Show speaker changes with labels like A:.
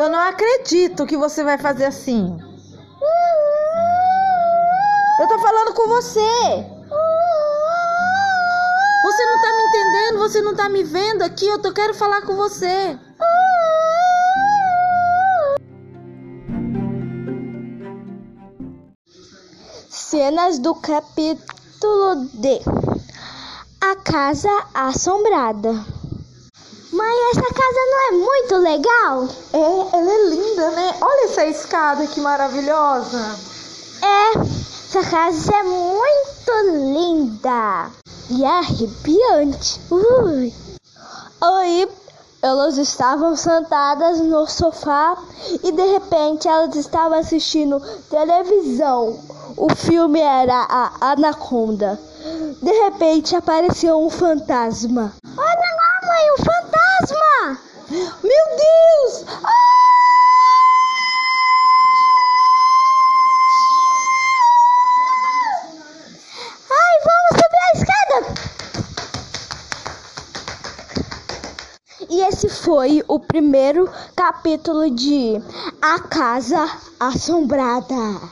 A: Eu não acredito que você vai fazer assim. Eu tô falando com você. Você não tá me entendendo, você não tá me vendo aqui, eu tô, quero falar com você.
B: Cenas do capítulo D. A casa assombrada. Mãe, essa casa não é muito legal?
A: É, ela é linda, né? Olha essa escada que maravilhosa.
B: É, essa casa é muito linda e arrepiante. Ui. Aí elas estavam sentadas no sofá e de repente elas estavam assistindo televisão. O filme era a Anaconda. De repente apareceu um fantasma. Olha lá, mãe, um fantasma!
A: Meu Deus!
B: Ai, vamos subir a escada! E esse foi o primeiro capítulo de A Casa Assombrada.